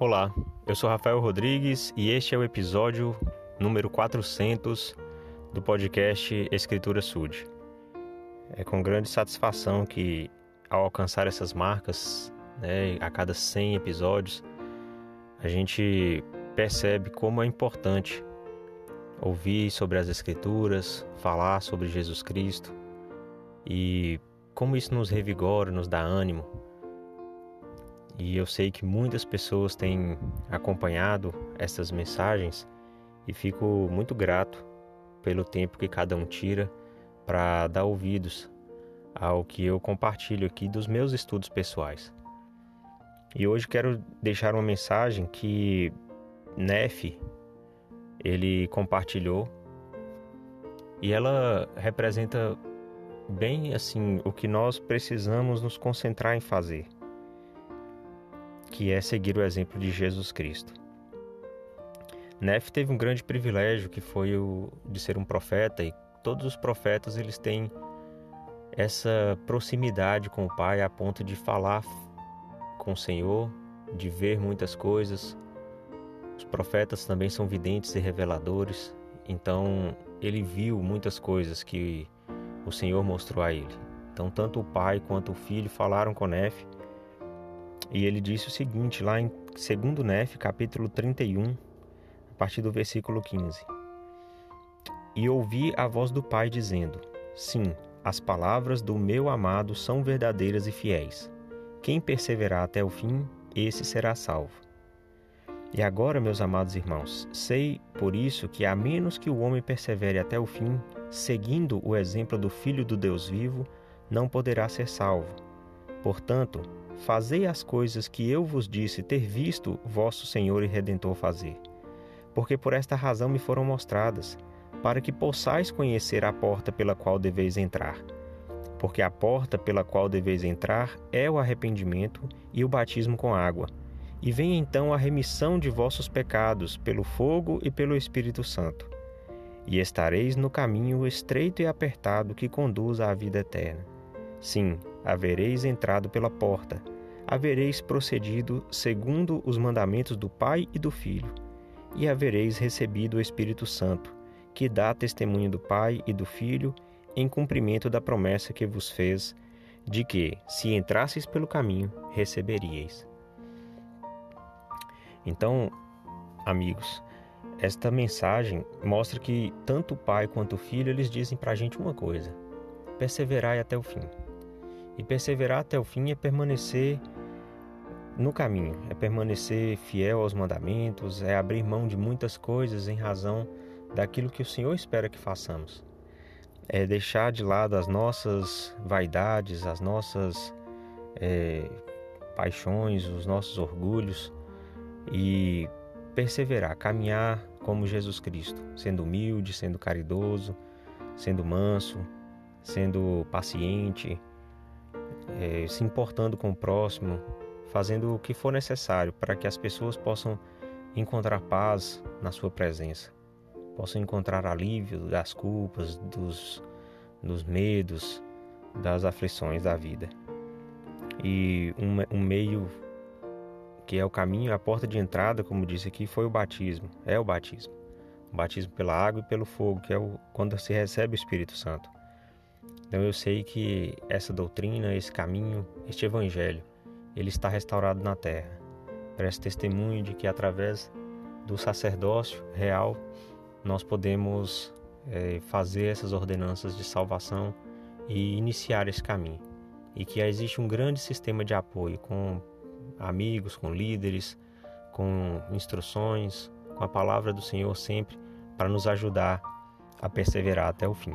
Olá, eu sou Rafael Rodrigues e este é o episódio número 400 do podcast Escritura Sud. É com grande satisfação que, ao alcançar essas marcas, né, a cada 100 episódios, a gente percebe como é importante ouvir sobre as Escrituras, falar sobre Jesus Cristo e como isso nos revigora, nos dá ânimo. E eu sei que muitas pessoas têm acompanhado essas mensagens e fico muito grato pelo tempo que cada um tira para dar ouvidos ao que eu compartilho aqui dos meus estudos pessoais. E hoje quero deixar uma mensagem que Neff ele compartilhou e ela representa bem assim o que nós precisamos nos concentrar em fazer, que é seguir o exemplo de Jesus Cristo. Nefe teve um grande privilégio que foi o de ser um profeta e todos os profetas eles têm essa proximidade com o Pai a ponto de falar com o Senhor, de ver muitas coisas. Os profetas também são videntes e reveladores, então ele viu muitas coisas que o Senhor mostrou a ele. Então, tanto o pai quanto o filho falaram com Nefe. E ele disse o seguinte, lá em 2 Nefe, capítulo 31, a partir do versículo 15: E ouvi a voz do pai dizendo: Sim, as palavras do meu amado são verdadeiras e fiéis. Quem perseverar até o fim, esse será salvo. E agora, meus amados irmãos, sei por isso que, a menos que o homem persevere até o fim, seguindo o exemplo do Filho do Deus vivo, não poderá ser salvo. Portanto, fazei as coisas que eu vos disse ter visto vosso Senhor e Redentor fazer. Porque por esta razão me foram mostradas, para que possais conhecer a porta pela qual deveis entrar. Porque a porta pela qual deveis entrar é o arrependimento e o batismo com água. E vem então a remissão de vossos pecados pelo fogo e pelo Espírito Santo e estareis no caminho estreito e apertado que conduz à vida eterna. Sim, havereis entrado pela porta, havereis procedido segundo os mandamentos do Pai e do Filho, e havereis recebido o Espírito Santo, que dá testemunho do Pai e do Filho, em cumprimento da promessa que vos fez, de que, se entrasseis pelo caminho, receberíeis. Então, amigos, esta mensagem mostra que tanto o pai quanto o filho eles dizem para a gente uma coisa: perseverai até o fim. E perseverar até o fim é permanecer no caminho, é permanecer fiel aos mandamentos, é abrir mão de muitas coisas em razão daquilo que o Senhor espera que façamos. É deixar de lado as nossas vaidades, as nossas é, paixões, os nossos orgulhos e perseverar, caminhar como Jesus Cristo, sendo humilde, sendo caridoso, sendo manso, sendo paciente, é, se importando com o próximo, fazendo o que for necessário para que as pessoas possam encontrar paz na sua presença, possam encontrar alívio das culpas, dos, dos medos, das aflições da vida. E um, um meio que é o caminho, a porta de entrada, como disse aqui, foi o batismo, é o batismo. O batismo pela água e pelo fogo, que é o, quando se recebe o Espírito Santo. Então eu sei que essa doutrina, esse caminho, este evangelho, ele está restaurado na terra. Presta testemunho de que através do sacerdócio real nós podemos é, fazer essas ordenanças de salvação e iniciar esse caminho. E que existe um grande sistema de apoio com amigos, com líderes, com instruções, com a palavra do Senhor sempre para nos ajudar a perseverar até o fim.